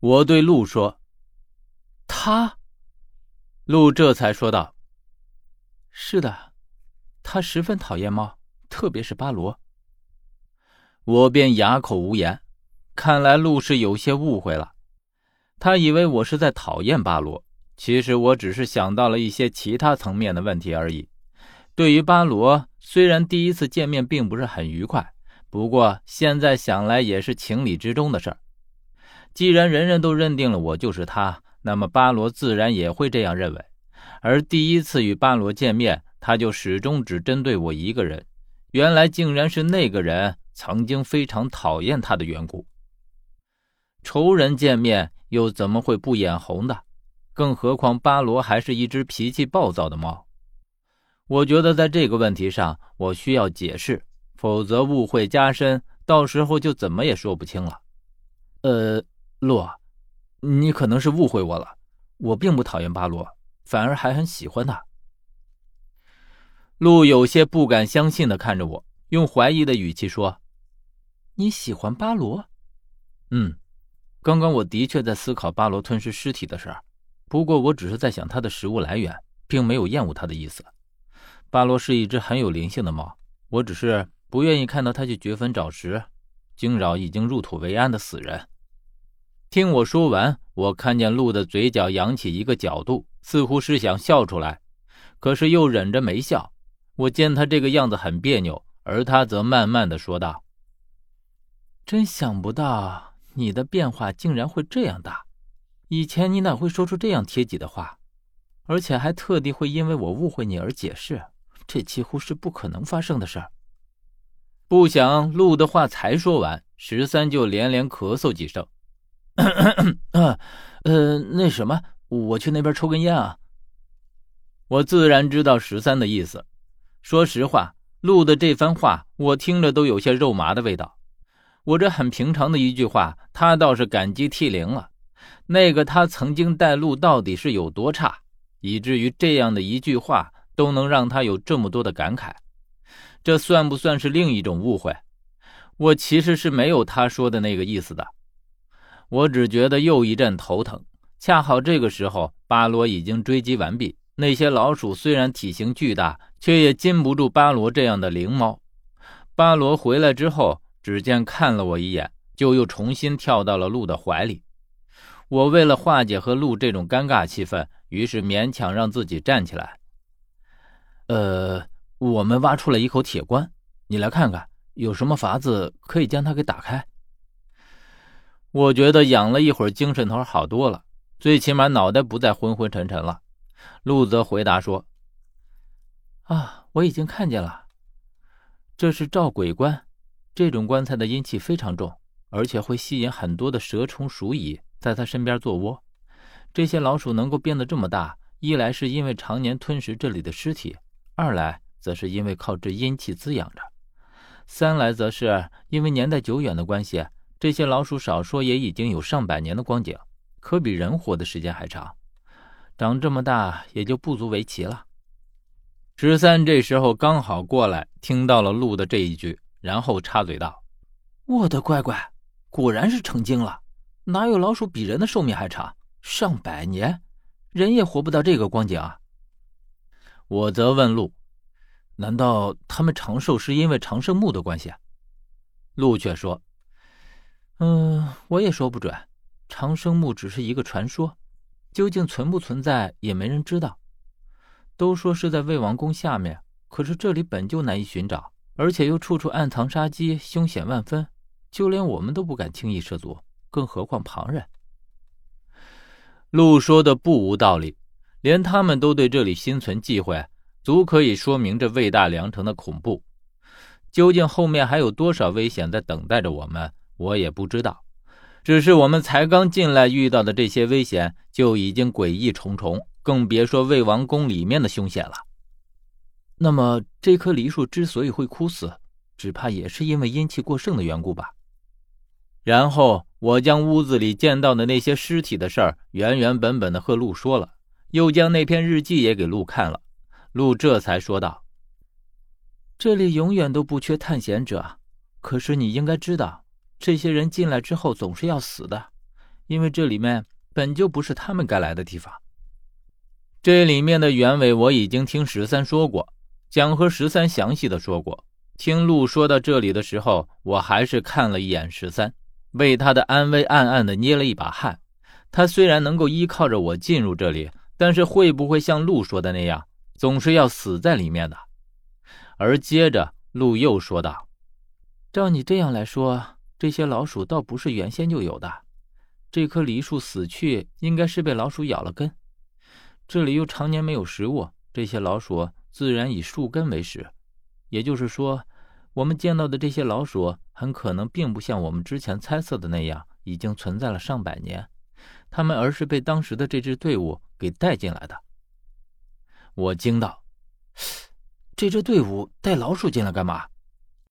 我对鹿说：“他。”鹿这才说道：“是的，他十分讨厌猫，特别是巴罗。”我便哑口无言。看来鹿是有些误会了，他以为我是在讨厌巴罗，其实我只是想到了一些其他层面的问题而已。对于巴罗，虽然第一次见面并不是很愉快，不过现在想来也是情理之中的事儿。既然人人都认定了我就是他，那么巴罗自然也会这样认为。而第一次与巴罗见面，他就始终只针对我一个人，原来竟然是那个人曾经非常讨厌他的缘故。仇人见面又怎么会不眼红的？更何况巴罗还是一只脾气暴躁的猫。我觉得在这个问题上，我需要解释，否则误会加深，到时候就怎么也说不清了。呃，洛，你可能是误会我了，我并不讨厌巴罗，反而还很喜欢他。鹿有些不敢相信的看着我，用怀疑的语气说：“你喜欢巴罗？”“嗯。”刚刚我的确在思考巴罗吞噬尸体的事儿，不过我只是在想它的食物来源，并没有厌恶它的意思。巴罗是一只很有灵性的猫，我只是不愿意看到它去掘坟找食，惊扰已经入土为安的死人。听我说完，我看见鹿的嘴角扬起一个角度，似乎是想笑出来，可是又忍着没笑。我见他这个样子很别扭，而他则慢慢的说道：“真想不到。”你的变化竟然会这样大，以前你哪会说出这样贴己的话，而且还特地会因为我误会你而解释，这几乎是不可能发生的事儿。不想陆的话才说完，十三就连连咳嗽几声。咳咳咳，呃，那什么，我去那边抽根烟啊。我自然知道十三的意思。说实话，陆的这番话我听着都有些肉麻的味道。我这很平常的一句话，他倒是感激涕零了。那个他曾经带路到底是有多差，以至于这样的一句话都能让他有这么多的感慨？这算不算是另一种误会？我其实是没有他说的那个意思的。我只觉得又一阵头疼。恰好这个时候，巴罗已经追击完毕。那些老鼠虽然体型巨大，却也禁不住巴罗这样的灵猫。巴罗回来之后。只见看了我一眼，就又重新跳到了鹿的怀里。我为了化解和鹿这种尴尬气氛，于是勉强让自己站起来。呃，我们挖出了一口铁棺，你来看看，有什么法子可以将它给打开？我觉得养了一会儿，精神头好多了，最起码脑袋不再昏昏沉沉了。陆泽回答说：“啊，我已经看见了，这是照鬼棺。”这种棺材的阴气非常重，而且会吸引很多的蛇虫鼠蚁在它身边做窝。这些老鼠能够变得这么大，一来是因为常年吞食这里的尸体，二来则是因为靠这阴气滋养着，三来则是因为年代久远的关系，这些老鼠少说也已经有上百年的光景，可比人活的时间还长。长这么大也就不足为奇了。十三这时候刚好过来，听到了鹿的这一句。然后插嘴道：“我的乖乖，果然是成精了。哪有老鼠比人的寿命还长？上百年，人也活不到这个光景啊！”我则问鹿：“难道他们长寿是因为长生木的关系？”鹿却说：“嗯，我也说不准。长生木只是一个传说，究竟存不存在也没人知道。都说是在魏王宫下面，可是这里本就难以寻找。”而且又处处暗藏杀机，凶险万分，就连我们都不敢轻易涉足，更何况旁人。陆说的不无道理，连他们都对这里心存忌讳，足可以说明这魏大梁城的恐怖。究竟后面还有多少危险在等待着我们，我也不知道。只是我们才刚进来遇到的这些危险就已经诡异重重，更别说魏王宫里面的凶险了。那么，这棵梨树之所以会枯死，只怕也是因为阴气过盛的缘故吧。然后，我将屋子里见到的那些尸体的事儿原原本本的和陆说了，又将那篇日记也给陆看了。陆这才说道：“这里永远都不缺探险者，可是你应该知道，这些人进来之后总是要死的，因为这里面本就不是他们该来的地方。这里面的原委我已经听十三说过，蒋和十三详细的说过。听陆说到这里的时候，我还是看了一眼十三，为他的安危暗暗的捏了一把汗。他虽然能够依靠着我进入这里，但是会不会像陆说的那样，总是要死在里面的？而接着陆又说道：“照你这样来说，这些老鼠倒不是原先就有的。这棵梨树死去，应该是被老鼠咬了根。这里又常年没有食物，这些老鼠自然以树根为食。也就是说，我们见到的这些老鼠，很可能并不像我们之前猜测的那样，已经存在了上百年。”他们而是被当时的这支队伍给带进来的。我惊道：“这支队伍带老鼠进来干嘛？”